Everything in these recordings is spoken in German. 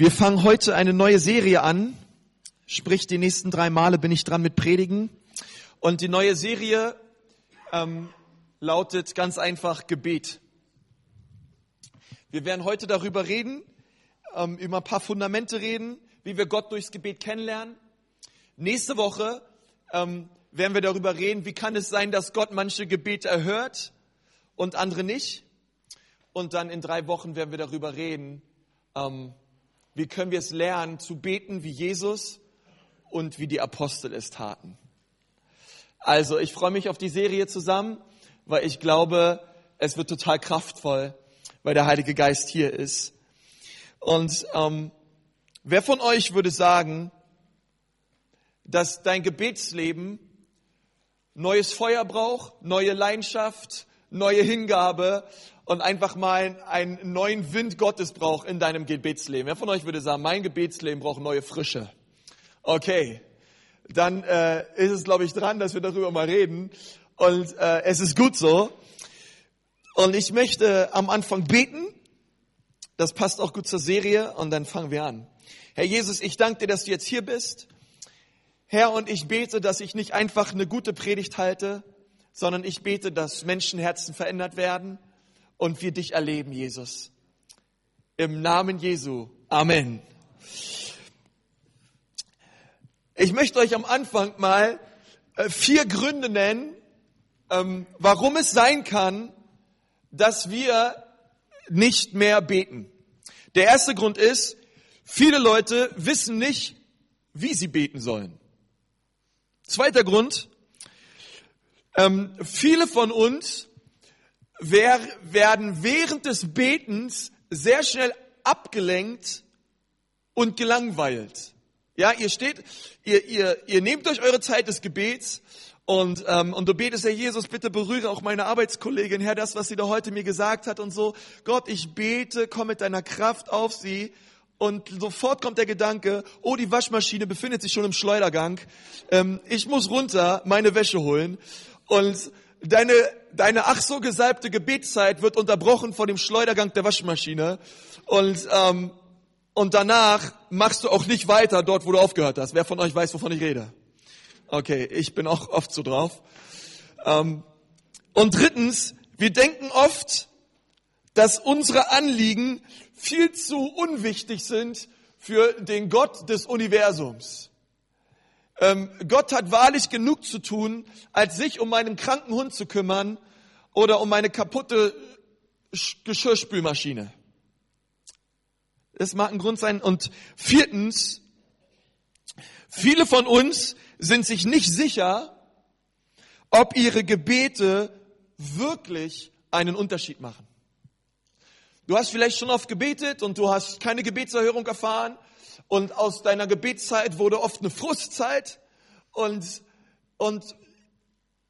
Wir fangen heute eine neue Serie an. Sprich, die nächsten drei Male bin ich dran mit Predigen. Und die neue Serie ähm, lautet ganz einfach Gebet. Wir werden heute darüber reden, ähm, über ein paar Fundamente reden, wie wir Gott durchs Gebet kennenlernen. Nächste Woche ähm, werden wir darüber reden, wie kann es sein, dass Gott manche Gebete erhört und andere nicht. Und dann in drei Wochen werden wir darüber reden, ähm, wie können wir es lernen zu beten wie Jesus und wie die Apostel es taten. Also ich freue mich auf die Serie zusammen, weil ich glaube, es wird total kraftvoll, weil der Heilige Geist hier ist. Und ähm, wer von euch würde sagen, dass dein Gebetsleben neues Feuer braucht, neue Leidenschaft, neue Hingabe und einfach mal einen neuen Wind Gottes braucht in deinem Gebetsleben. Wer von euch würde sagen, mein Gebetsleben braucht neue Frische? Okay, dann äh, ist es, glaube ich, dran, dass wir darüber mal reden. Und äh, es ist gut so. Und ich möchte am Anfang beten. Das passt auch gut zur Serie. Und dann fangen wir an. Herr Jesus, ich danke dir, dass du jetzt hier bist. Herr, und ich bete, dass ich nicht einfach eine gute Predigt halte, sondern ich bete, dass Menschenherzen verändert werden und wir dich erleben, Jesus. Im Namen Jesu. Amen. Ich möchte euch am Anfang mal äh, vier Gründe nennen, ähm, warum es sein kann, dass wir nicht mehr beten. Der erste Grund ist, viele Leute wissen nicht, wie sie beten sollen. Zweiter Grund, ähm, viele von uns werden während des Betens sehr schnell abgelenkt und gelangweilt. Ja, ihr steht, ihr, ihr, ihr nehmt euch eure Zeit des Gebets und, ähm, und du betest, Herr Jesus, bitte berühre auch meine Arbeitskollegin, Herr, das, was sie da heute mir gesagt hat und so. Gott, ich bete, komm mit deiner Kraft auf sie. Und sofort kommt der Gedanke, oh, die Waschmaschine befindet sich schon im Schleudergang. Ähm, ich muss runter meine Wäsche holen. Und deine, deine ach so gesalbte Gebetszeit wird unterbrochen vor dem Schleudergang der Waschmaschine. Und, ähm, und danach machst du auch nicht weiter dort, wo du aufgehört hast. Wer von euch weiß, wovon ich rede? Okay, ich bin auch oft so drauf. Ähm, und drittens, wir denken oft, dass unsere Anliegen viel zu unwichtig sind für den Gott des Universums. Ähm, Gott hat wahrlich genug zu tun, als sich um meinen kranken Hund zu kümmern oder um meine kaputte Geschirrspülmaschine. Das mag ein Grund sein. Und viertens, viele von uns sind sich nicht sicher, ob ihre Gebete wirklich einen Unterschied machen. Du hast vielleicht schon oft gebetet und du hast keine Gebetserhörung erfahren und aus deiner Gebetszeit wurde oft eine Frustzeit und, und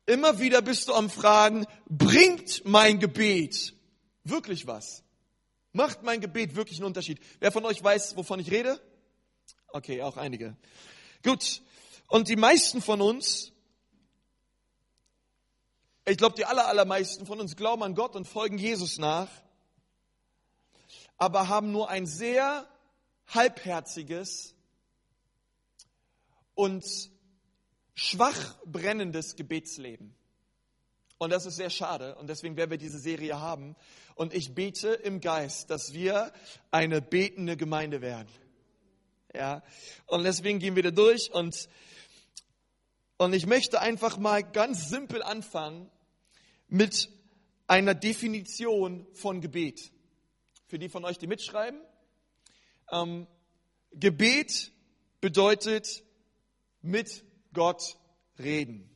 immer wieder bist du am Fragen, bringt mein Gebet wirklich was? Macht mein Gebet wirklich einen Unterschied? Wer von euch weiß, wovon ich rede? Okay, auch einige. Gut. Und die meisten von uns, ich glaube, die aller, allermeisten von uns glauben an Gott und folgen Jesus nach, aber haben nur ein sehr halbherziges und schwach brennendes Gebetsleben. Und das ist sehr schade und deswegen werden wir diese Serie haben. Und ich bete im Geist, dass wir eine betende Gemeinde werden. Ja, und deswegen gehen wir da durch und, und ich möchte einfach mal ganz simpel anfangen mit einer Definition von Gebet. Für die von euch, die mitschreiben, ähm, Gebet bedeutet mit Gott reden.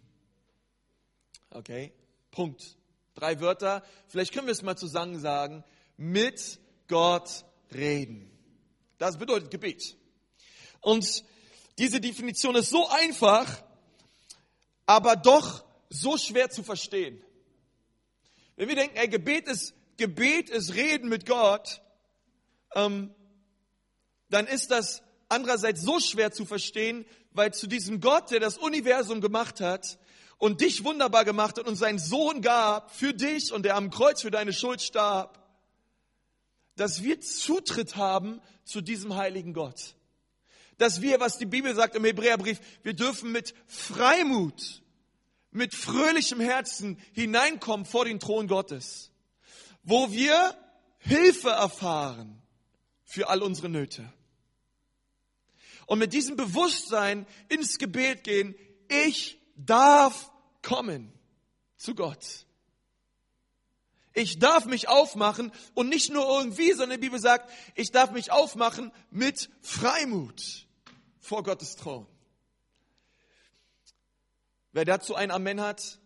Okay, Punkt. Drei Wörter. Vielleicht können wir es mal zusammen sagen. Mit Gott reden. Das bedeutet Gebet. Und diese Definition ist so einfach, aber doch so schwer zu verstehen. Wenn wir denken, ey, Gebet ist, Gebet ist Reden mit Gott, ähm, dann ist das andererseits so schwer zu verstehen, weil zu diesem Gott, der das Universum gemacht hat und dich wunderbar gemacht hat und seinen Sohn gab für dich und der am Kreuz für deine Schuld starb, dass wir Zutritt haben zu diesem heiligen Gott. Dass wir, was die Bibel sagt im Hebräerbrief, wir dürfen mit Freimut, mit fröhlichem Herzen hineinkommen vor den Thron Gottes, wo wir Hilfe erfahren für all unsere Nöte. Und mit diesem Bewusstsein ins Gebet gehen, ich darf kommen zu Gott. Ich darf mich aufmachen und nicht nur irgendwie, sondern die Bibel sagt, ich darf mich aufmachen mit Freimut vor Gottes Thron. Wer dazu ein Amen hat,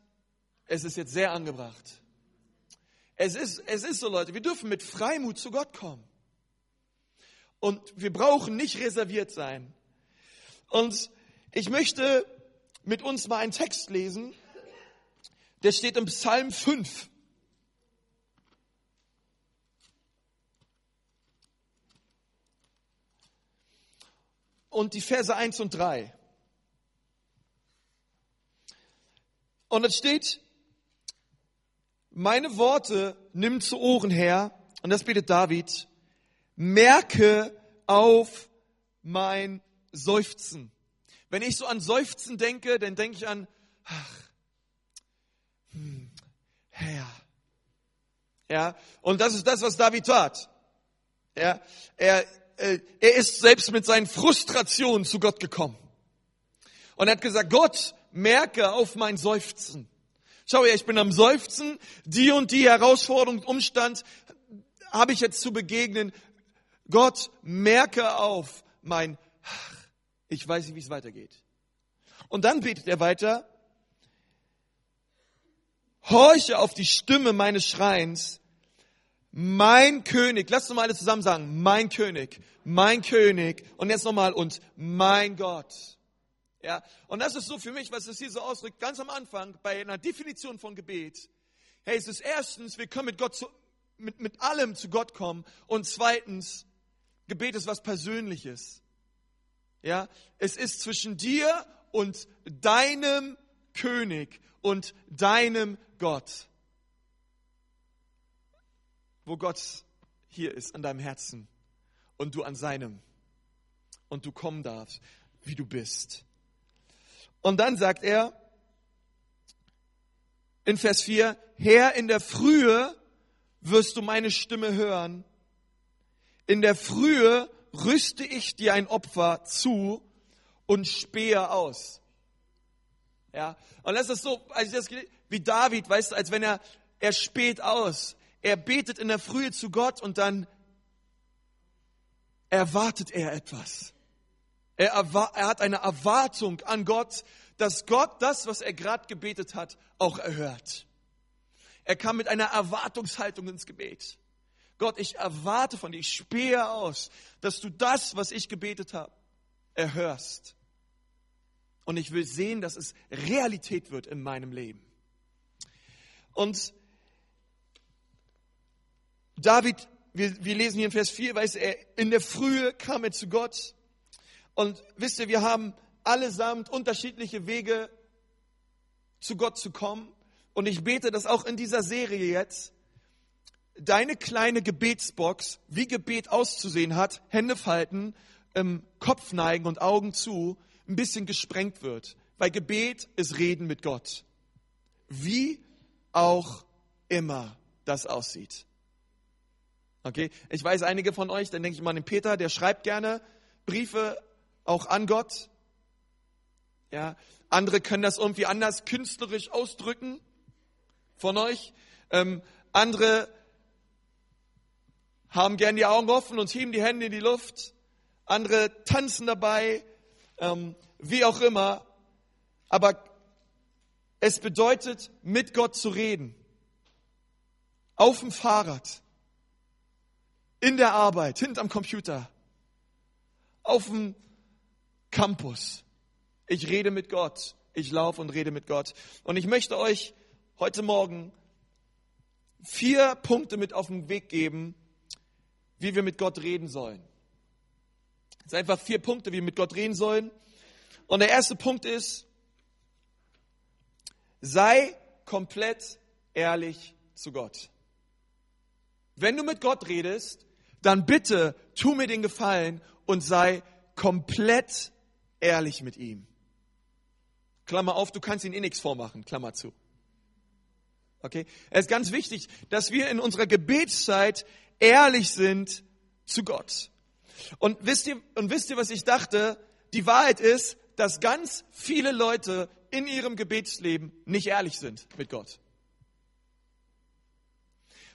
es ist jetzt sehr angebracht. Es ist, es ist so, Leute, wir dürfen mit Freimut zu Gott kommen. Und wir brauchen nicht reserviert sein. Und ich möchte mit uns mal einen Text lesen, der steht im Psalm 5. Und die Verse 1 und 3. Und es steht, meine Worte nimm zu Ohren her, und das betet David, merke auf mein Seufzen. Wenn ich so an Seufzen denke, dann denke ich an, ach, hm, Herr. Ja, und das ist das, was David tat. Ja, er, äh, er ist selbst mit seinen Frustrationen zu Gott gekommen. Und er hat gesagt, Gott, merke auf mein Seufzen. Schau her, ich bin am Seufzen, die und die Herausforderung, Umstand habe ich jetzt zu begegnen. Gott, merke auf mein, ich weiß nicht, wie es weitergeht. Und dann betet er weiter, horche auf die Stimme meines Schreins, mein König, lass uns mal alle zusammen sagen, mein König, mein König, und jetzt nochmal, und mein Gott. Ja, und das ist so für mich, was es hier so ausdrückt, ganz am Anfang bei einer Definition von Gebet. Hey, es ist erstens, wir können mit Gott zu, mit, mit allem zu Gott kommen. Und zweitens, Gebet ist was Persönliches. Ja, es ist zwischen dir und deinem König und deinem Gott. Wo Gott hier ist an deinem Herzen und du an seinem und du kommen darfst, wie du bist. Und dann sagt er in Vers 4, Herr, in der Frühe wirst du meine Stimme hören. In der Frühe rüste ich dir ein Opfer zu und spähe aus. Ja, und das ist so, als ich das wie David, weißt du, als wenn er, er späht aus. Er betet in der Frühe zu Gott und dann erwartet er etwas. Er, er hat eine Erwartung an Gott, dass Gott das, was er gerade gebetet hat, auch erhört. Er kam mit einer Erwartungshaltung ins Gebet. Gott, ich erwarte von dir, ich spähe aus, dass du das, was ich gebetet habe, erhörst. Und ich will sehen, dass es Realität wird in meinem Leben. Und David, wir, wir lesen hier in Vers 4, weiß er, in der Frühe kam er zu Gott und wisst ihr, wir haben allesamt unterschiedliche Wege, zu Gott zu kommen. Und ich bete, dass auch in dieser Serie jetzt deine kleine Gebetsbox, wie Gebet auszusehen hat, Hände falten, ähm, Kopf neigen und Augen zu, ein bisschen gesprengt wird. Weil Gebet ist Reden mit Gott. Wie auch immer das aussieht. Okay? Ich weiß, einige von euch, dann denke ich mal an den Peter, der schreibt gerne Briefe auch an Gott. Ja, andere können das irgendwie anders künstlerisch ausdrücken von euch. Ähm, andere haben gern die Augen offen und heben die Hände in die Luft. Andere tanzen dabei, ähm, wie auch immer. Aber es bedeutet, mit Gott zu reden. Auf dem Fahrrad, in der Arbeit, hinterm Computer, auf dem Campus. Ich rede mit Gott. Ich laufe und rede mit Gott. Und ich möchte euch heute Morgen vier Punkte mit auf den Weg geben, wie wir mit Gott reden sollen. Es sind einfach vier Punkte, wie wir mit Gott reden sollen. Und der erste Punkt ist, sei komplett ehrlich zu Gott. Wenn du mit Gott redest, dann bitte tu mir den Gefallen und sei komplett ehrlich mit ihm. Klammer auf, du kannst ihn eh nichts vormachen, Klammer zu. Okay? Es ist ganz wichtig, dass wir in unserer Gebetszeit ehrlich sind zu Gott. Und wisst ihr, und wisst ihr, was ich dachte? Die Wahrheit ist, dass ganz viele Leute in ihrem Gebetsleben nicht ehrlich sind mit Gott.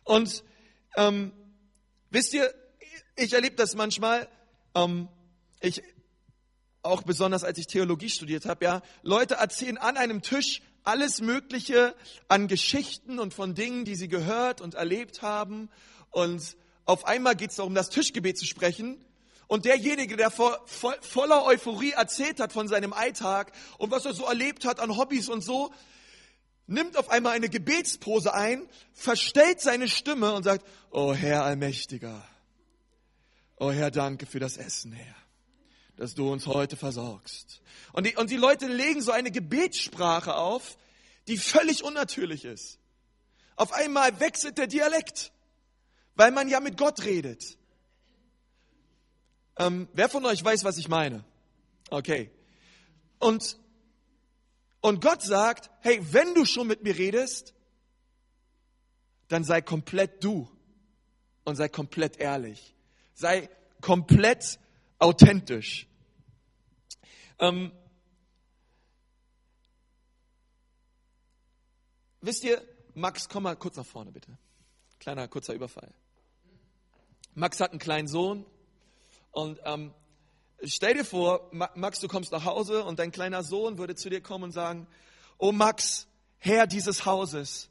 Und ähm, wisst ihr, ich erlebe das manchmal, ähm, ich, auch besonders als ich Theologie studiert habe, ja, Leute erzählen an einem Tisch alles Mögliche an Geschichten und von Dingen, die sie gehört und erlebt haben. Und auf einmal geht es darum, das Tischgebet zu sprechen. Und derjenige, der vor, voll, voller Euphorie erzählt hat von seinem Alltag und was er so erlebt hat an Hobbys und so, nimmt auf einmal eine Gebetspose ein, verstellt seine Stimme und sagt, oh Herr Allmächtiger, oh Herr, danke für das Essen, Herr, dass du uns heute versorgst. Und die, und die Leute legen so eine Gebetssprache auf, die völlig unnatürlich ist. Auf einmal wechselt der Dialekt, weil man ja mit Gott redet. Ähm, wer von euch weiß, was ich meine? Okay. Und, und Gott sagt, hey, wenn du schon mit mir redest, dann sei komplett du und sei komplett ehrlich. Sei komplett authentisch. Ähm, wisst ihr, Max, komm mal kurz nach vorne bitte. Kleiner, kurzer Überfall. Max hat einen kleinen Sohn und ähm, stell dir vor, Max, du kommst nach Hause und dein kleiner Sohn würde zu dir kommen und sagen, oh Max, Herr dieses Hauses,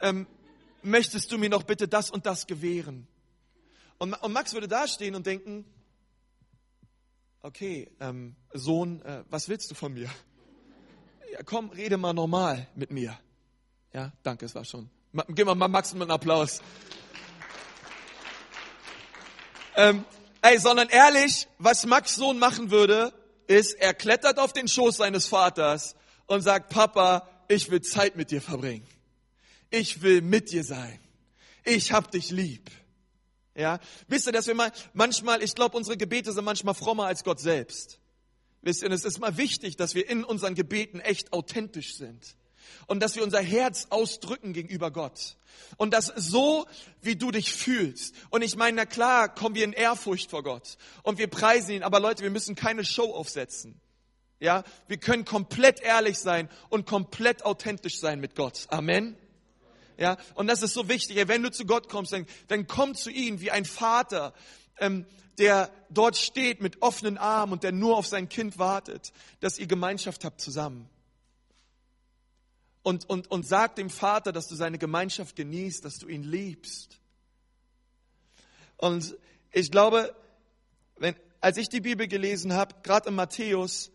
ähm, möchtest du mir noch bitte das und das gewähren? Und, und Max würde dastehen und denken, okay, ähm, Sohn, äh, was willst du von mir? Ja, komm, rede mal normal mit mir. Ja, danke, es war schon. Gib mal Max einen Applaus. Ähm, Ey, sondern ehrlich, was Max Sohn machen würde, ist, er klettert auf den Schoß seines Vaters und sagt, Papa, ich will Zeit mit dir verbringen. Ich will mit dir sein. Ich hab dich lieb. Ja, wisst ihr, dass wir mal, manchmal, ich glaube, unsere Gebete sind manchmal frommer als Gott selbst. Wisst ihr, es ist mal wichtig, dass wir in unseren Gebeten echt authentisch sind und dass wir unser Herz ausdrücken gegenüber Gott. Und das so, wie du dich fühlst. Und ich meine, na klar, kommen wir in Ehrfurcht vor Gott und wir preisen ihn, aber Leute, wir müssen keine Show aufsetzen. Ja, wir können komplett ehrlich sein und komplett authentisch sein mit Gott. Amen. Ja, und das ist so wichtig. Wenn du zu Gott kommst, dann, dann komm zu ihm wie ein Vater, ähm, der dort steht mit offenen Armen und der nur auf sein Kind wartet, dass ihr Gemeinschaft habt zusammen und, und, und sag dem Vater, dass du seine Gemeinschaft genießt, dass du ihn liebst. Und ich glaube, wenn, als ich die Bibel gelesen habe, gerade in Matthäus,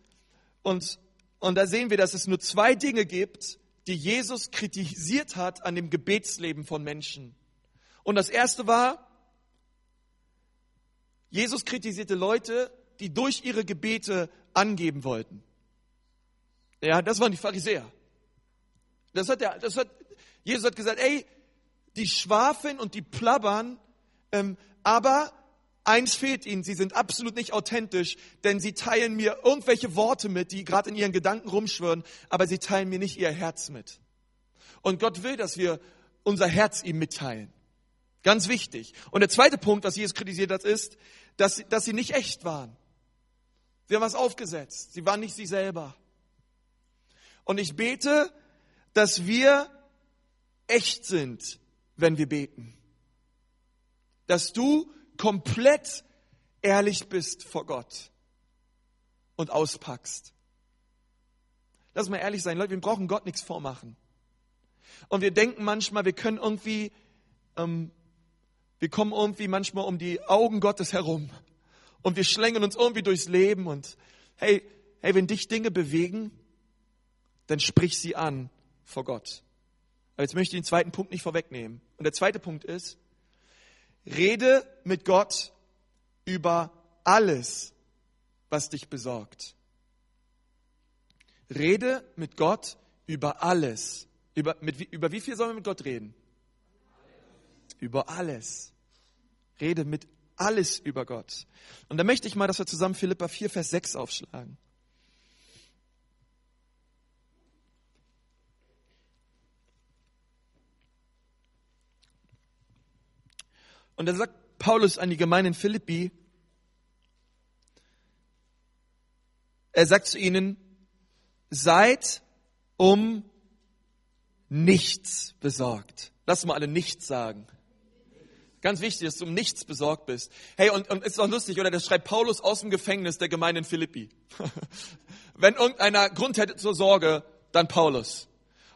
und, und da sehen wir, dass es nur zwei Dinge gibt, die Jesus kritisiert hat an dem Gebetsleben von Menschen. Und das erste war, Jesus kritisierte Leute, die durch ihre Gebete angeben wollten. Ja, das waren die Pharisäer. Das hat er, das hat, Jesus hat gesagt, ey, die schwafeln und die plappern, ähm, aber eins fehlt ihnen, sie sind absolut nicht authentisch, denn sie teilen mir irgendwelche Worte mit, die gerade in ihren Gedanken rumschwören, aber sie teilen mir nicht ihr Herz mit. Und Gott will, dass wir unser Herz ihm mitteilen. Ganz wichtig. Und der zweite Punkt, was Jesus kritisiert hat, ist, dass, dass sie nicht echt waren. Sie haben was aufgesetzt. Sie waren nicht sie selber. Und ich bete, dass wir echt sind, wenn wir beten. Dass du komplett ehrlich bist vor Gott und auspackst. Lass mal ehrlich sein, Leute, wir brauchen Gott nichts vormachen. Und wir denken manchmal, wir können irgendwie, ähm, wir kommen irgendwie manchmal um die Augen Gottes herum. Und wir schlängeln uns irgendwie durchs Leben und hey, hey, wenn dich Dinge bewegen, dann sprich sie an vor Gott. Aber jetzt möchte ich den zweiten Punkt nicht vorwegnehmen. Und der zweite Punkt ist, rede mit Gott über alles, was dich besorgt. Rede mit Gott über alles. Über, mit, über wie viel sollen wir mit Gott reden? Über alles. Rede mit alles über Gott. Und da möchte ich mal, dass wir zusammen Philippa 4, Vers 6 aufschlagen. Und da sagt Paulus an die Gemeinde in Philippi, er sagt zu ihnen, seid um nichts besorgt. Lass mal alle nichts sagen. Ganz wichtig, dass du um nichts besorgt bist. Hey, und, und ist doch lustig, oder? Das schreibt Paulus aus dem Gefängnis der Gemeinde in Philippi. Wenn irgendeiner Grund hätte zur Sorge, dann Paulus.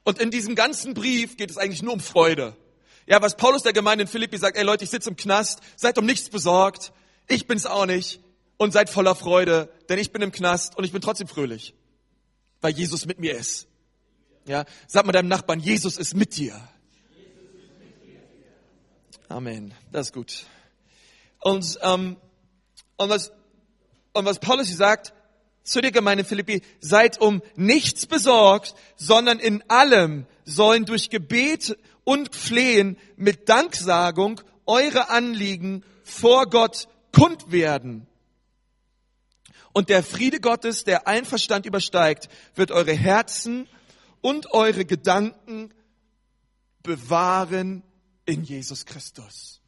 Und in diesem ganzen Brief geht es eigentlich nur um Freude. Ja, was Paulus der Gemeinde in Philippi sagt, ey Leute, ich sitze im Knast, seid um nichts besorgt, ich bin's auch nicht und seid voller Freude, denn ich bin im Knast und ich bin trotzdem fröhlich, weil Jesus mit mir ist. Ja, sag mal deinem Nachbarn, Jesus ist mit dir. Amen. Das ist gut. Und, ähm, und, was, und was Paulus sagt, zu der Gemeinde Philippi, seid um nichts besorgt, sondern in allem sollen durch Gebet und Flehen mit Danksagung eure Anliegen vor Gott kund werden. Und der Friede Gottes, der allen Verstand übersteigt, wird eure Herzen und eure Gedanken bewahren in Jesus Christus.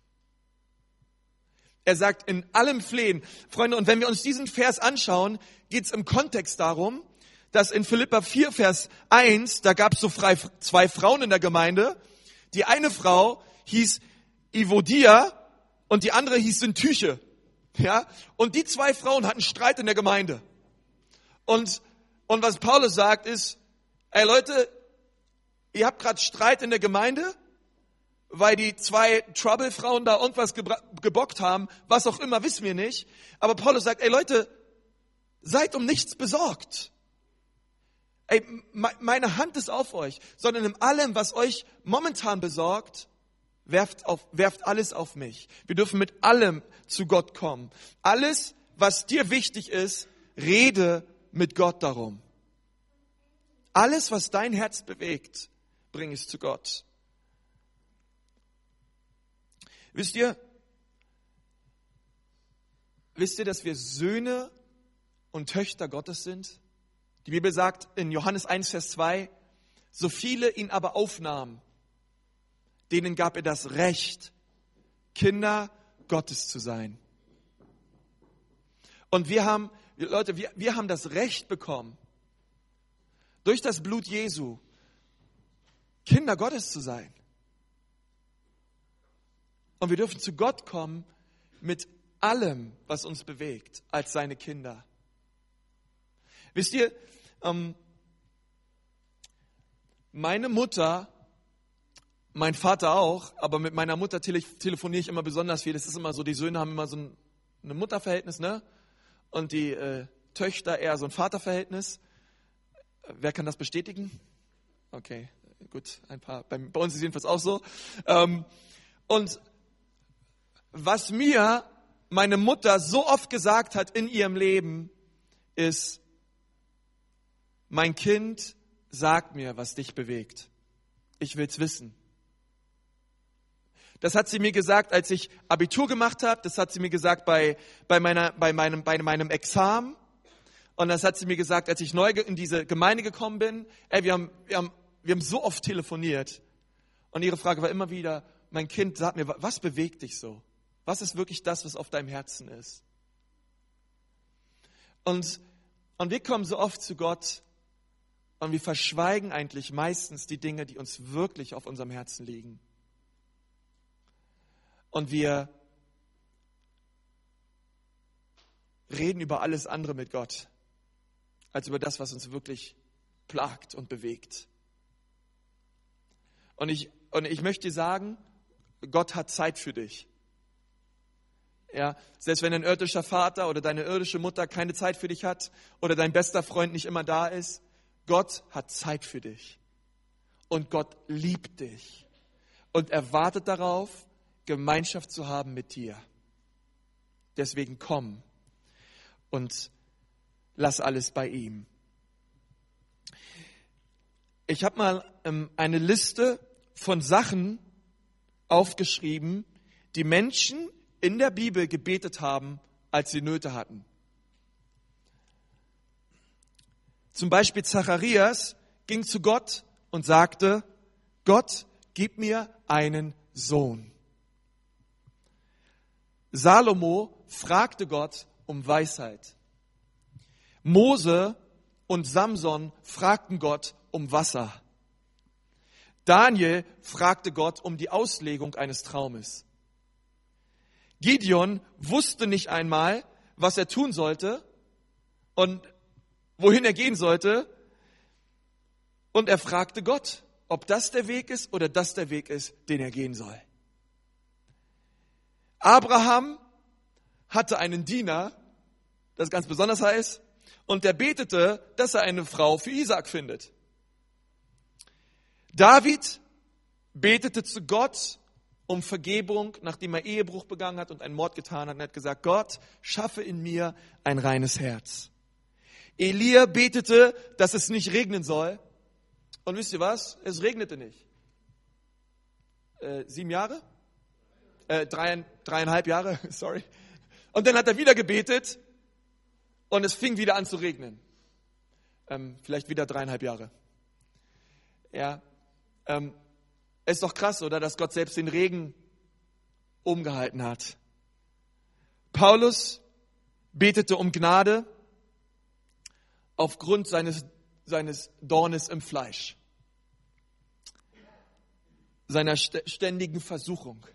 Er sagt in allem Flehen. Freunde, und wenn wir uns diesen Vers anschauen, geht es im Kontext darum, dass in Philippa 4, Vers 1, da gab es so zwei Frauen in der Gemeinde. Die eine Frau hieß Ivodia und die andere hieß Syntyche. Ja? Und die zwei Frauen hatten Streit in der Gemeinde. Und, und was Paulus sagt ist, ey Leute, ihr habt gerade Streit in der Gemeinde, weil die zwei Trouble-Frauen da irgendwas gebockt haben, was auch immer, wissen wir nicht. Aber Paulus sagt, ey Leute, seid um nichts besorgt. Ey, meine Hand ist auf euch, sondern in allem, was euch momentan besorgt, werft, auf, werft alles auf mich. Wir dürfen mit allem zu Gott kommen. Alles, was dir wichtig ist, rede mit Gott darum. Alles, was dein Herz bewegt, bring es zu Gott. Wisst ihr, wisst ihr, dass wir Söhne und Töchter Gottes sind? Die Bibel sagt in Johannes 1, Vers 2, so viele ihn aber aufnahmen, denen gab er das Recht, Kinder Gottes zu sein. Und wir haben, Leute, wir, wir haben das Recht bekommen, durch das Blut Jesu Kinder Gottes zu sein. Und wir dürfen zu Gott kommen mit allem, was uns bewegt, als seine Kinder. Wisst ihr, ähm, meine Mutter, mein Vater auch, aber mit meiner Mutter tele telefoniere ich immer besonders viel. Das ist immer so, die Söhne haben immer so ein, ein Mutterverhältnis, ne? Und die äh, Töchter eher so ein Vaterverhältnis. Wer kann das bestätigen? Okay, gut, ein paar. Bei, bei uns ist jedenfalls auch so. Ähm, und was mir meine Mutter so oft gesagt hat in ihrem Leben, ist, mein Kind, sag mir, was dich bewegt. Ich will's wissen. Das hat sie mir gesagt, als ich Abitur gemacht habe. Das hat sie mir gesagt bei, bei, meiner, bei, meinem, bei meinem Examen. Und das hat sie mir gesagt, als ich neu in diese Gemeinde gekommen bin. Ey, wir haben, wir haben, wir haben so oft telefoniert. Und ihre Frage war immer wieder, mein Kind, sag mir, was bewegt dich so? Was ist wirklich das, was auf deinem Herzen ist? Und, und wir kommen so oft zu Gott und wir verschweigen eigentlich meistens die Dinge, die uns wirklich auf unserem Herzen liegen. Und wir reden über alles andere mit Gott, als über das, was uns wirklich plagt und bewegt. Und ich, und ich möchte dir sagen, Gott hat Zeit für dich. Ja, selbst wenn dein irdischer Vater oder deine irdische Mutter keine Zeit für dich hat oder dein bester Freund nicht immer da ist, Gott hat Zeit für dich. Und Gott liebt dich und erwartet darauf, Gemeinschaft zu haben mit dir. Deswegen komm und lass alles bei ihm. Ich habe mal ähm, eine Liste von Sachen aufgeschrieben, die Menschen in der Bibel gebetet haben, als sie Nöte hatten. Zum Beispiel Zacharias ging zu Gott und sagte, Gott, gib mir einen Sohn. Salomo fragte Gott um Weisheit. Mose und Samson fragten Gott um Wasser. Daniel fragte Gott um die Auslegung eines Traumes. Gideon wusste nicht einmal, was er tun sollte und wohin er gehen sollte. Und er fragte Gott, ob das der Weg ist oder das der Weg ist, den er gehen soll. Abraham hatte einen Diener, das ganz besonders heißt, und der betete, dass er eine Frau für Isaac findet. David betete zu Gott um Vergebung, nachdem er Ehebruch begangen hat und einen Mord getan hat und hat gesagt, Gott, schaffe in mir ein reines Herz. Elia betete, dass es nicht regnen soll. Und wisst ihr was? Es regnete nicht. Äh, sieben Jahre? Äh, drei, dreieinhalb Jahre, sorry. Und dann hat er wieder gebetet und es fing wieder an zu regnen. Ähm, vielleicht wieder dreieinhalb Jahre. Ja, ähm, ist doch krass, oder, dass Gott selbst den Regen umgehalten hat. Paulus betete um Gnade aufgrund seines, seines Dornes im Fleisch, seiner ständigen Versuchung.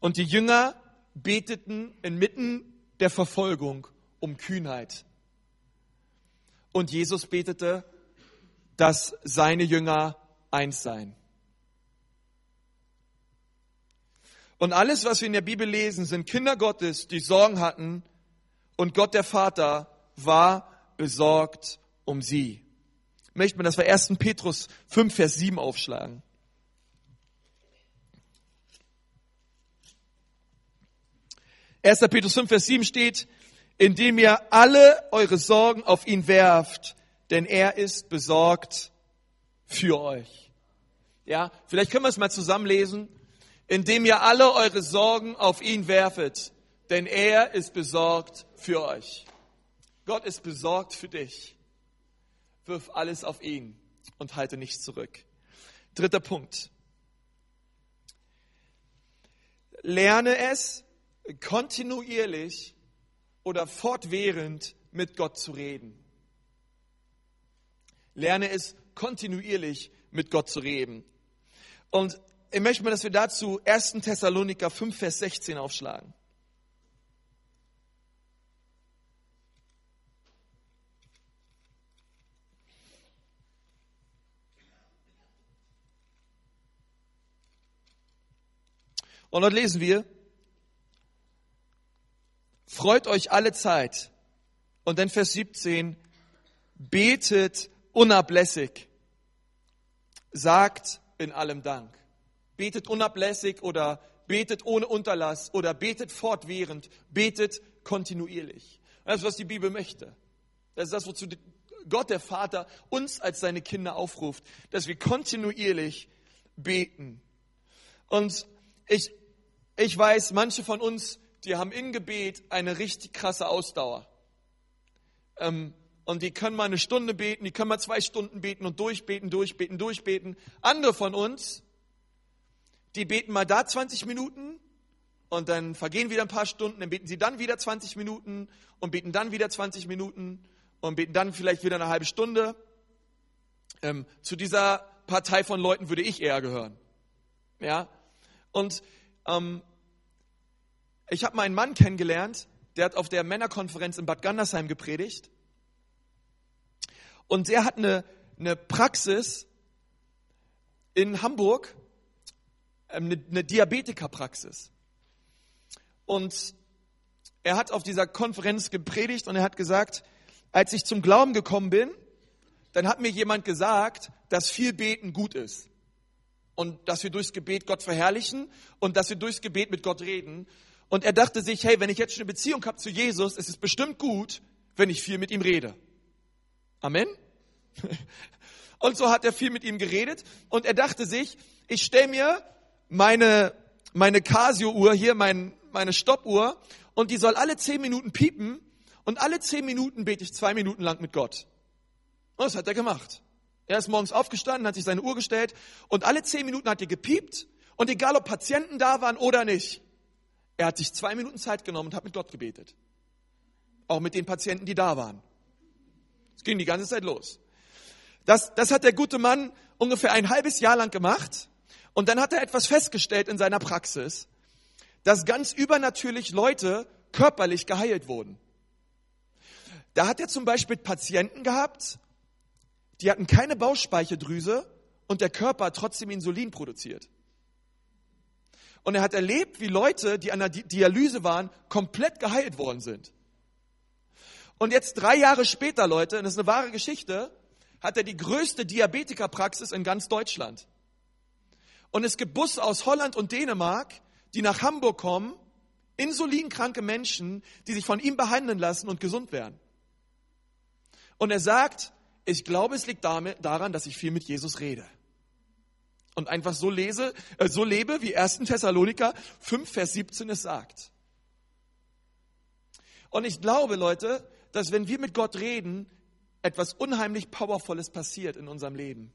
Und die Jünger beteten inmitten der Verfolgung um Kühnheit. Und Jesus betete, dass seine Jünger eins seien. Und alles, was wir in der Bibel lesen, sind Kinder Gottes, die Sorgen hatten und Gott der Vater war besorgt um sie. Möchte man, dass wir 1. Petrus 5, Vers 7 aufschlagen. Erster Petrus 5, Vers 7 steht, indem ihr alle eure Sorgen auf ihn werft, denn er ist besorgt für euch. Ja, vielleicht können wir es mal zusammenlesen. Indem ihr alle eure Sorgen auf ihn werfet, denn er ist besorgt für euch. Gott ist besorgt für dich. Wirf alles auf ihn und halte nichts zurück. Dritter Punkt. Lerne es kontinuierlich oder fortwährend mit Gott zu reden. Lerne es kontinuierlich mit Gott zu reden. Und ich möchte mal, dass wir dazu 1. Thessaloniker 5, Vers 16 aufschlagen. Und dort lesen wir, freut euch alle Zeit. Und dann Vers 17, betet unablässig, sagt in allem Dank. Betet unablässig oder betet ohne Unterlass oder betet fortwährend, betet kontinuierlich. Das ist, was die Bibel möchte. Das ist das, wozu Gott, der Vater, uns als seine Kinder aufruft, dass wir kontinuierlich beten. Und ich, ich weiß, manche von uns, die haben im Gebet eine richtig krasse Ausdauer. Ähm, und die können mal eine Stunde beten, die können mal zwei Stunden beten und durchbeten, durchbeten, durchbeten. Andere von uns, die beten mal da 20 Minuten und dann vergehen wieder ein paar Stunden, dann beten sie dann wieder 20 Minuten und beten dann wieder 20 Minuten und beten dann vielleicht wieder eine halbe Stunde. Ähm, zu dieser Partei von Leuten würde ich eher gehören. Ja, und ähm, ich habe mal einen Mann kennengelernt, der hat auf der Männerkonferenz in Bad Gandersheim gepredigt. Und der hat eine, eine Praxis in Hamburg, ähm, eine, eine Diabetikerpraxis. Und er hat auf dieser Konferenz gepredigt und er hat gesagt, als ich zum Glauben gekommen bin, dann hat mir jemand gesagt, dass viel Beten gut ist und dass wir durchs Gebet Gott verherrlichen und dass wir durchs Gebet mit Gott reden. Und er dachte sich, hey, wenn ich jetzt schon eine Beziehung habe zu Jesus, ist es bestimmt gut, wenn ich viel mit ihm rede. Amen. Und so hat er viel mit ihm geredet und er dachte sich, ich stelle mir meine, meine Casio-Uhr hier, mein, meine Stoppuhr, und die soll alle zehn Minuten piepen und alle zehn Minuten bete ich zwei Minuten lang mit Gott. Und das hat er gemacht. Er ist morgens aufgestanden, hat sich seine Uhr gestellt und alle zehn Minuten hat er gepiept und egal ob Patienten da waren oder nicht, er hat sich zwei Minuten Zeit genommen und hat mit Gott gebetet. Auch mit den Patienten, die da waren. Es ging die ganze Zeit los. Das, das hat der gute Mann ungefähr ein halbes Jahr lang gemacht. Und dann hat er etwas festgestellt in seiner Praxis, dass ganz übernatürlich Leute körperlich geheilt wurden. Da hat er zum Beispiel Patienten gehabt, die hatten keine Bauchspeicheldrüse und der Körper hat trotzdem Insulin produziert. Und er hat erlebt, wie Leute, die an der Dialyse waren, komplett geheilt worden sind. Und jetzt drei Jahre später, Leute, und das ist eine wahre Geschichte, hat er die größte Diabetikerpraxis in ganz Deutschland. Und es gibt Busse aus Holland und Dänemark, die nach Hamburg kommen, insulinkranke Menschen, die sich von ihm behandeln lassen und gesund werden. Und er sagt, ich glaube, es liegt daran, dass ich viel mit Jesus rede. Und einfach so lese, äh, so lebe, wie 1. Thessaloniker 5, Vers 17 es sagt. Und ich glaube, Leute, dass wenn wir mit Gott reden, etwas unheimlich Powervolles passiert in unserem Leben.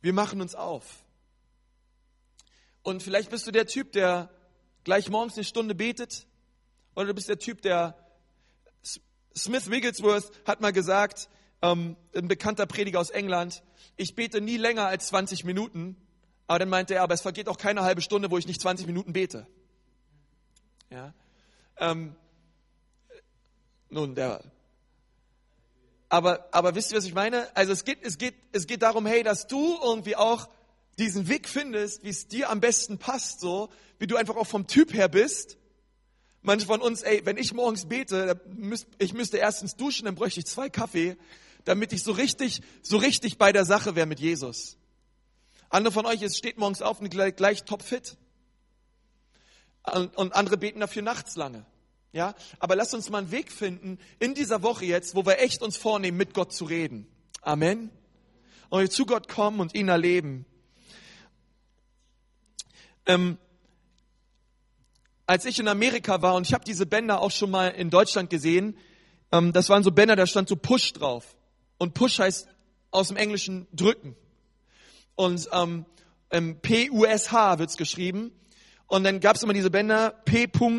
Wir machen uns auf. Und vielleicht bist du der Typ, der gleich morgens eine Stunde betet, oder du bist der Typ, der Smith Wigglesworth hat mal gesagt, ähm, ein bekannter Prediger aus England, ich bete nie länger als 20 Minuten, aber dann meinte er, aber es vergeht auch keine halbe Stunde, wo ich nicht 20 Minuten bete. Ja. Ähm, nun, der. Aber, aber wisst ihr, was ich meine? Also es geht, es geht, es geht darum, hey, dass du irgendwie auch diesen Weg findest, wie es dir am besten passt, so, wie du einfach auch vom Typ her bist Manche von uns, ey, wenn ich morgens bete, ich müsste erstens duschen, dann bräuchte ich zwei Kaffee, damit ich so richtig, so richtig bei der Sache wäre mit Jesus. Andere von euch es steht morgens auf und gleich, gleich topfit. Und andere beten dafür nachts lange. Ja, aber lasst uns mal einen Weg finden in dieser Woche jetzt, wo wir echt uns vornehmen, mit Gott zu reden. Amen. Und wir zu Gott kommen und ihn erleben. Ähm, als ich in Amerika war und ich habe diese Bänder auch schon mal in Deutschland gesehen, ähm, das waren so Bänder, da stand so Push drauf. Und Push heißt aus dem Englischen drücken. Und ähm, ähm, P-U-S-H wird's geschrieben. Und dann gab's immer diese Bänder P.U.S.H.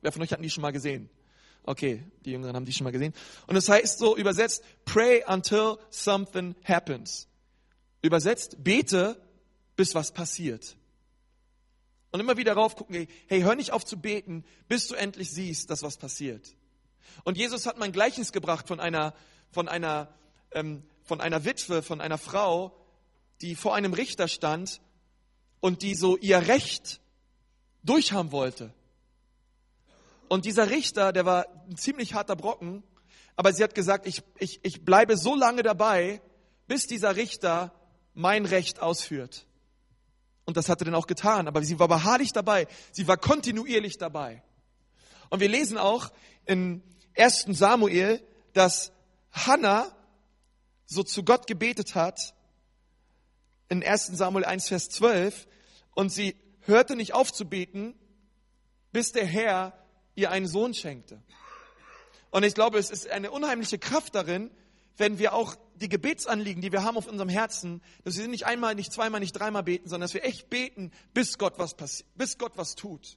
Wer von euch hat die schon mal gesehen? Okay, die Jüngeren haben die schon mal gesehen. Und es das heißt so übersetzt, pray until something happens. Übersetzt, bete, bis was passiert. Und immer wieder raufgucken, hey, hey, hör nicht auf zu beten, bis du endlich siehst, dass was passiert. Und Jesus hat mein Gleichnis gebracht von einer, von einer, ähm, von einer Witwe, von einer Frau, die vor einem Richter stand und die so ihr Recht durchhaben wollte. Und dieser Richter, der war ein ziemlich harter Brocken, aber sie hat gesagt, ich, ich, ich bleibe so lange dabei, bis dieser Richter mein Recht ausführt. Und das hat er dann auch getan. Aber sie war beharrlich dabei. Sie war kontinuierlich dabei. Und wir lesen auch in 1. Samuel, dass Hannah so zu Gott gebetet hat, in 1. Samuel 1, Vers 12, und sie hörte nicht auf zu beten, bis der Herr ihr einen Sohn schenkte. Und ich glaube, es ist eine unheimliche Kraft darin, wenn wir auch die Gebetsanliegen, die wir haben auf unserem Herzen, dass wir nicht einmal, nicht zweimal, nicht dreimal beten, sondern dass wir echt beten, bis Gott was passiert, bis Gott was tut.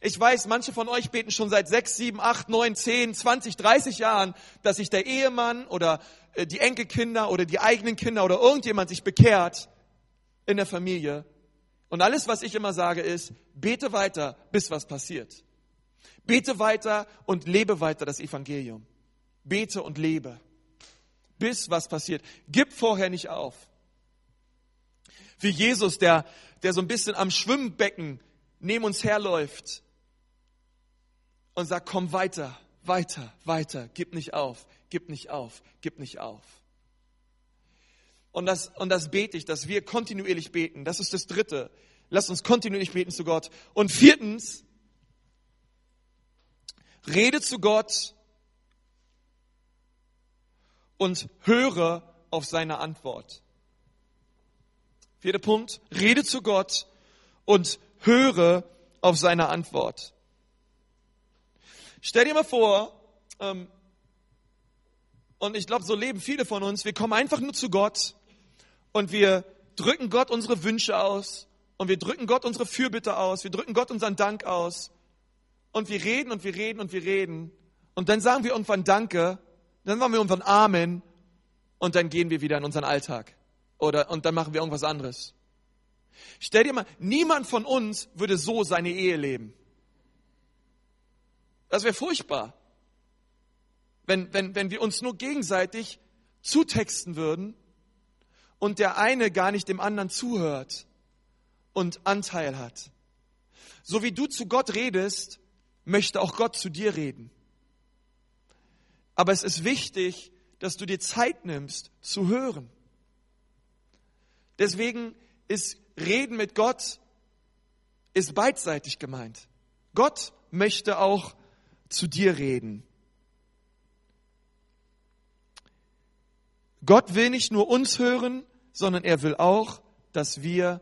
Ich weiß, manche von euch beten schon seit sechs, sieben, acht, neun, zehn, zwanzig, dreißig Jahren, dass sich der Ehemann oder äh, die Enkelkinder oder die eigenen Kinder oder irgendjemand sich bekehrt in der Familie. Und alles, was ich immer sage, ist, bete weiter, bis was passiert. Bete weiter und lebe weiter das Evangelium. Bete und lebe bis was passiert. Gib vorher nicht auf. Wie Jesus, der, der so ein bisschen am Schwimmbecken neben uns herläuft und sagt, komm weiter, weiter, weiter, gib nicht auf, gib nicht auf, gib nicht auf. Und das, und das bete ich, dass wir kontinuierlich beten. Das ist das Dritte. Lass uns kontinuierlich beten zu Gott. Und viertens, rede zu Gott und höre, auf seine Antwort. Vierter Punkt, rede zu Gott und höre auf seine Antwort. Stell dir mal vor, ähm, und ich glaube, so leben viele von uns, wir kommen einfach nur zu Gott und wir drücken Gott unsere Wünsche aus und wir drücken Gott unsere Fürbitte aus, wir drücken Gott unseren Dank aus und wir reden und wir reden und wir reden und dann sagen wir irgendwann Danke, dann sagen wir irgendwann Amen und dann gehen wir wieder in unseren Alltag oder und dann machen wir irgendwas anderes. Stell dir mal, niemand von uns würde so seine Ehe leben. Das wäre furchtbar. Wenn, wenn, wenn wir uns nur gegenseitig zutexten würden und der eine gar nicht dem anderen zuhört und Anteil hat. So wie du zu Gott redest, möchte auch Gott zu dir reden. Aber es ist wichtig, dass du dir Zeit nimmst zu hören. Deswegen ist Reden mit Gott ist beidseitig gemeint. Gott möchte auch zu dir reden. Gott will nicht nur uns hören, sondern er will auch, dass wir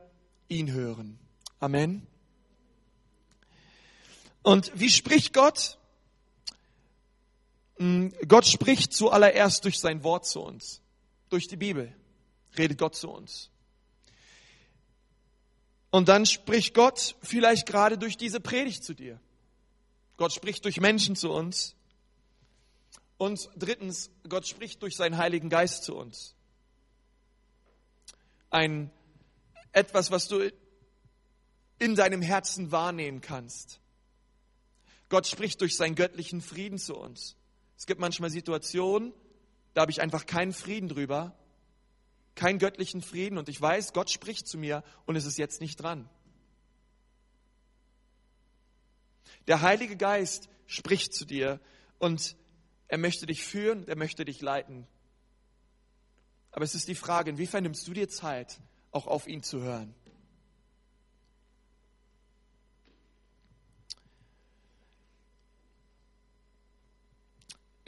ihn hören. Amen. Und wie spricht Gott? Hm, Gott spricht zuallererst durch sein Wort zu uns. Durch die Bibel redet Gott zu uns. Und dann spricht Gott vielleicht gerade durch diese Predigt zu dir. Gott spricht durch Menschen zu uns. Und drittens, Gott spricht durch seinen Heiligen Geist zu uns ein etwas, was du in deinem Herzen wahrnehmen kannst. Gott spricht durch seinen göttlichen Frieden zu uns. Es gibt manchmal Situationen, da habe ich einfach keinen Frieden drüber, keinen göttlichen Frieden und ich weiß, Gott spricht zu mir und es ist jetzt nicht dran. Der Heilige Geist spricht zu dir und er möchte dich führen, er möchte dich leiten. Aber es ist die Frage, inwiefern nimmst du dir Zeit, auch auf ihn zu hören?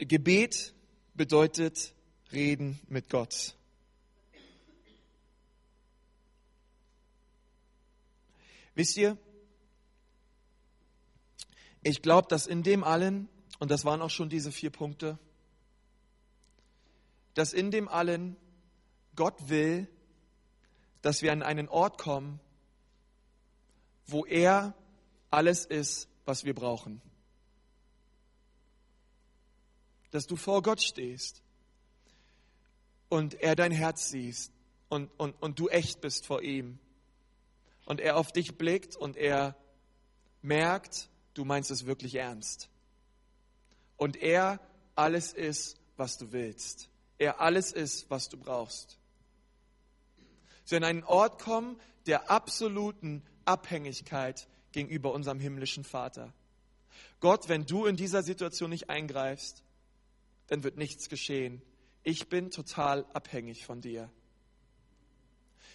Gebet bedeutet reden mit Gott. Wisst ihr, ich glaube, dass in dem allen, und das waren auch schon diese vier Punkte, dass in dem allen Gott will, dass wir an einen Ort kommen, wo er alles ist, was wir brauchen. Dass du vor Gott stehst und er dein Herz siehst und, und, und du echt bist vor ihm. Und er auf dich blickt und er merkt, du meinst es wirklich ernst. Und er alles ist, was du willst. Er alles ist, was du brauchst zu einen Ort kommen der absoluten Abhängigkeit gegenüber unserem himmlischen Vater. Gott, wenn du in dieser Situation nicht eingreifst, dann wird nichts geschehen. Ich bin total abhängig von dir.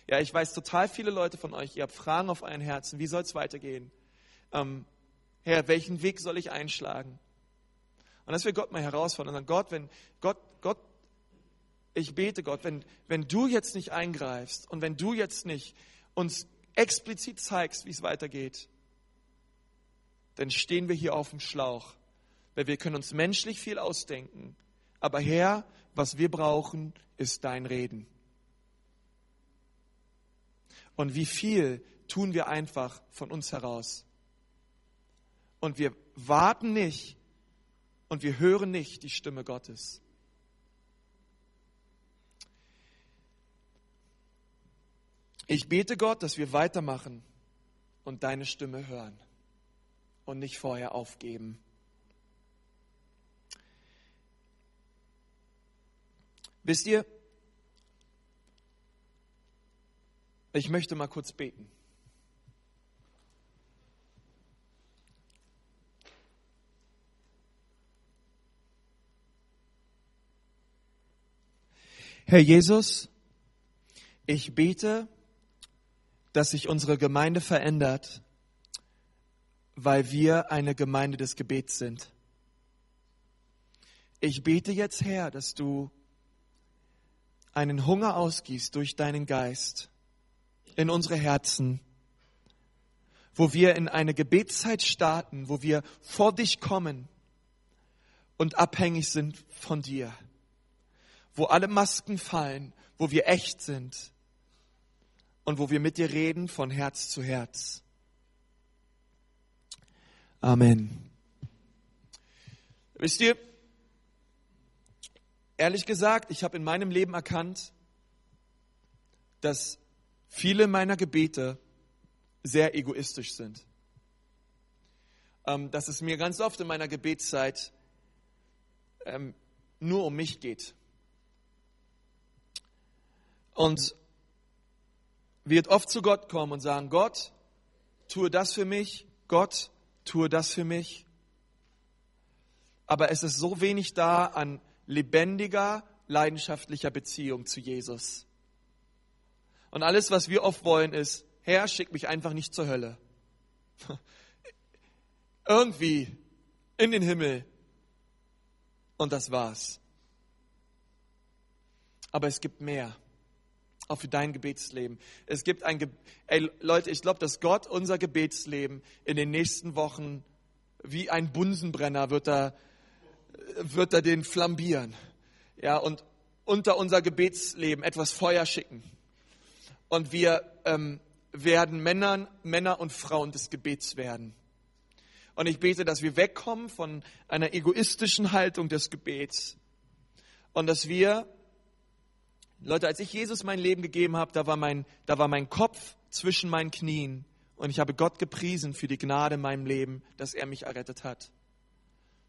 Ja, ich weiß, total viele Leute von euch, ihr habt Fragen auf euren Herzen. Wie soll es weitergehen? Ähm, Herr, welchen Weg soll ich einschlagen? Und das will Gott mal herausfordern. Gott, wenn Gott, Gott ich bete Gott, wenn, wenn du jetzt nicht eingreifst und wenn du jetzt nicht uns explizit zeigst, wie es weitergeht, dann stehen wir hier auf dem Schlauch. Weil wir können uns menschlich viel ausdenken. Aber Herr, was wir brauchen, ist dein Reden. Und wie viel tun wir einfach von uns heraus. Und wir warten nicht und wir hören nicht die Stimme Gottes. Ich bete Gott, dass wir weitermachen und deine Stimme hören und nicht vorher aufgeben. Wisst ihr, ich möchte mal kurz beten. Herr Jesus, ich bete, dass sich unsere Gemeinde verändert, weil wir eine Gemeinde des Gebets sind. Ich bete jetzt, Herr, dass du einen Hunger ausgießt durch deinen Geist in unsere Herzen, wo wir in eine Gebetszeit starten, wo wir vor dich kommen und abhängig sind von dir, wo alle Masken fallen, wo wir echt sind und wo wir mit dir reden von Herz zu Herz. Amen. Wisst ihr, ehrlich gesagt, ich habe in meinem Leben erkannt, dass viele meiner Gebete sehr egoistisch sind. Ähm, dass es mir ganz oft in meiner Gebetszeit ähm, nur um mich geht. Und wird oft zu Gott kommen und sagen, Gott, tue das für mich, Gott, tue das für mich. Aber es ist so wenig da an lebendiger, leidenschaftlicher Beziehung zu Jesus. Und alles, was wir oft wollen, ist, Herr, schick mich einfach nicht zur Hölle. Irgendwie in den Himmel. Und das war's. Aber es gibt mehr. Auch für dein Gebetsleben. Es gibt ein, Ge ey Leute, ich glaube, dass Gott unser Gebetsleben in den nächsten Wochen wie ein Bunsenbrenner wird er, wird er den flambieren. Ja, und unter unser Gebetsleben etwas Feuer schicken. Und wir ähm, werden Männern, Männer und Frauen des Gebets werden. Und ich bete, dass wir wegkommen von einer egoistischen Haltung des Gebets und dass wir Leute, als ich Jesus mein Leben gegeben habe, da war mein, da war mein Kopf zwischen meinen Knien und ich habe Gott gepriesen für die Gnade in meinem Leben, dass er mich errettet hat.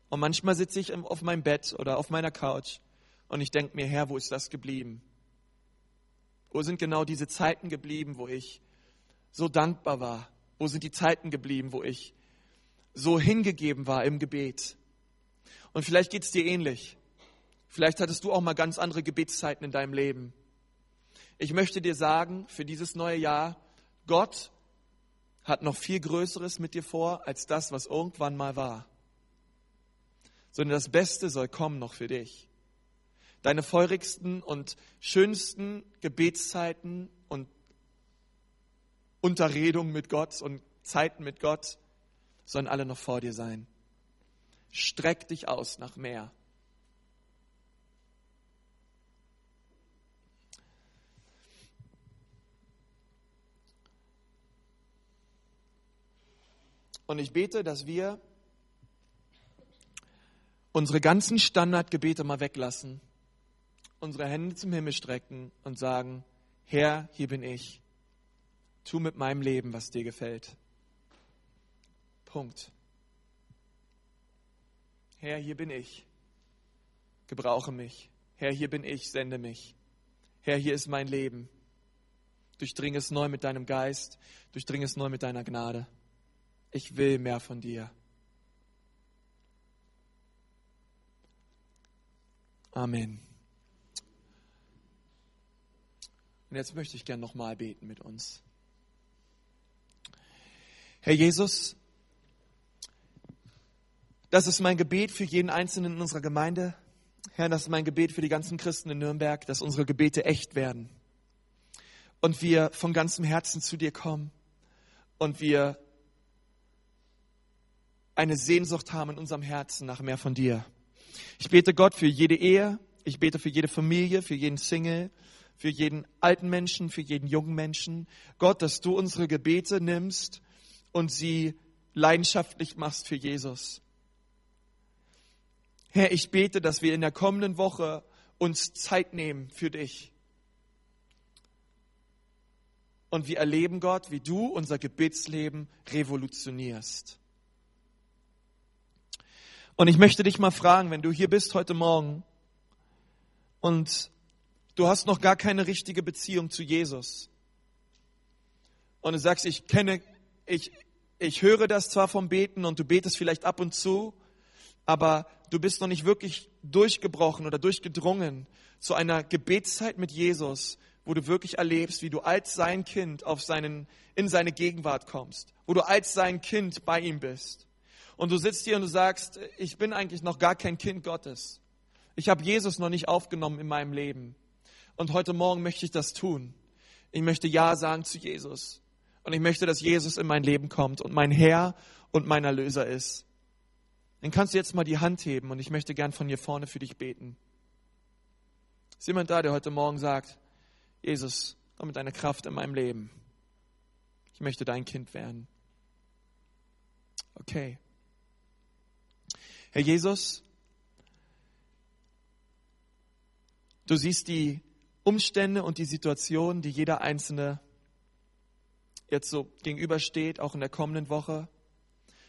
Und manchmal sitze ich auf meinem Bett oder auf meiner Couch und ich denke mir, Herr, wo ist das geblieben? Wo sind genau diese Zeiten geblieben, wo ich so dankbar war? Wo sind die Zeiten geblieben, wo ich so hingegeben war im Gebet? Und vielleicht geht es dir ähnlich. Vielleicht hattest du auch mal ganz andere Gebetszeiten in deinem Leben. Ich möchte dir sagen, für dieses neue Jahr, Gott hat noch viel Größeres mit dir vor, als das, was irgendwann mal war. Sondern das Beste soll kommen noch für dich. Deine feurigsten und schönsten Gebetszeiten und Unterredungen mit Gott und Zeiten mit Gott sollen alle noch vor dir sein. Streck dich aus nach mehr. Und ich bete, dass wir unsere ganzen Standardgebete mal weglassen, unsere Hände zum Himmel strecken und sagen, Herr, hier bin ich. Tu mit meinem Leben, was dir gefällt. Punkt. Herr, hier bin ich. Gebrauche mich. Herr, hier bin ich, sende mich. Herr, hier ist mein Leben. Durchdringe es neu mit deinem Geist, durchdringe es neu mit deiner Gnade ich will mehr von dir. Amen. Und jetzt möchte ich gern nochmal beten mit uns. Herr Jesus, das ist mein Gebet für jeden Einzelnen in unserer Gemeinde. Herr, das ist mein Gebet für die ganzen Christen in Nürnberg, dass unsere Gebete echt werden. Und wir von ganzem Herzen zu dir kommen. Und wir eine Sehnsucht haben in unserem Herzen nach mehr von dir. Ich bete Gott für jede Ehe, ich bete für jede Familie, für jeden Single, für jeden alten Menschen, für jeden jungen Menschen. Gott, dass du unsere Gebete nimmst und sie leidenschaftlich machst für Jesus. Herr, ich bete, dass wir in der kommenden Woche uns Zeit nehmen für dich. Und wir erleben, Gott, wie du unser Gebetsleben revolutionierst. Und ich möchte dich mal fragen, wenn du hier bist heute Morgen und du hast noch gar keine richtige Beziehung zu Jesus und du sagst, ich kenne, ich, ich höre das zwar vom Beten und du betest vielleicht ab und zu, aber du bist noch nicht wirklich durchgebrochen oder durchgedrungen zu einer Gebetszeit mit Jesus, wo du wirklich erlebst, wie du als sein Kind auf seinen, in seine Gegenwart kommst, wo du als sein Kind bei ihm bist und du sitzt hier und du sagst, ich bin eigentlich noch gar kein Kind Gottes. Ich habe Jesus noch nicht aufgenommen in meinem Leben. Und heute Morgen möchte ich das tun. Ich möchte Ja sagen zu Jesus. Und ich möchte, dass Jesus in mein Leben kommt und mein Herr und mein Erlöser ist. Dann kannst du jetzt mal die Hand heben und ich möchte gern von hier vorne für dich beten. Ist jemand da, der heute Morgen sagt, Jesus, komm mit deiner Kraft in meinem Leben. Ich möchte dein Kind werden. Okay. Herr Jesus, du siehst die Umstände und die Situation, die jeder Einzelne jetzt so gegenübersteht, auch in der kommenden Woche.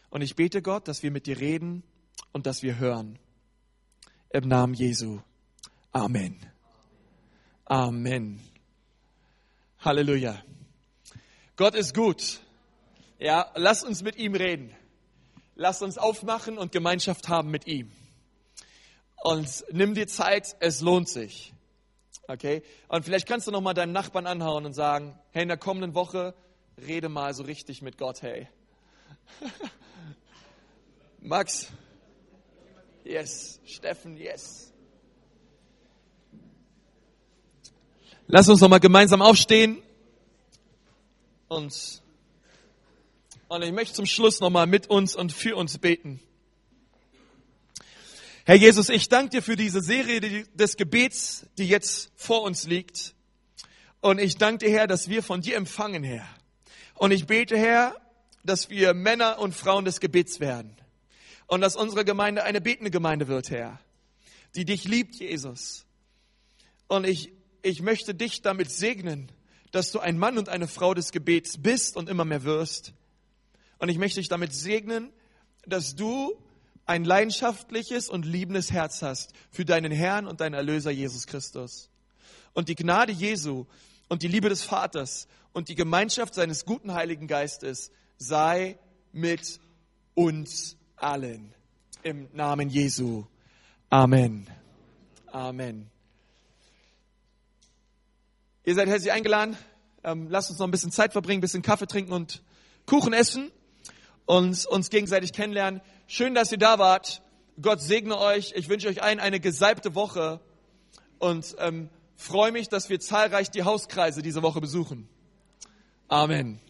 Und ich bete Gott, dass wir mit dir reden und dass wir hören. Im Namen Jesu. Amen. Amen. Halleluja. Gott ist gut. Ja, lass uns mit ihm reden. Lass uns aufmachen und Gemeinschaft haben mit ihm. Und nimm dir Zeit, es lohnt sich. Okay? Und vielleicht kannst du noch mal deinem Nachbarn anhauen und sagen, hey, in der kommenden Woche rede mal so richtig mit Gott, hey. Max? Yes. Steffen, yes. Lass uns noch mal gemeinsam aufstehen und und ich möchte zum Schluss noch mal mit uns und für uns beten. Herr Jesus, ich danke dir für diese Serie des Gebets, die jetzt vor uns liegt. Und ich danke dir, Herr, dass wir von dir empfangen, Herr. Und ich bete, Herr, dass wir Männer und Frauen des Gebets werden. Und dass unsere Gemeinde eine betende Gemeinde wird, Herr. Die dich liebt, Jesus. Und ich, ich möchte dich damit segnen, dass du ein Mann und eine Frau des Gebets bist und immer mehr wirst. Und ich möchte dich damit segnen, dass du ein leidenschaftliches und liebendes Herz hast für deinen Herrn und deinen Erlöser Jesus Christus. Und die Gnade Jesu und die Liebe des Vaters und die Gemeinschaft seines guten Heiligen Geistes sei mit uns allen. Im Namen Jesu. Amen. Amen. Ihr seid herzlich eingeladen. Ähm, lasst uns noch ein bisschen Zeit verbringen, ein bisschen Kaffee trinken und Kuchen essen und uns gegenseitig kennenlernen. Schön, dass ihr da wart. Gott segne euch. Ich wünsche euch allen eine gesalbte Woche und ähm, freue mich, dass wir zahlreich die Hauskreise diese Woche besuchen. Amen.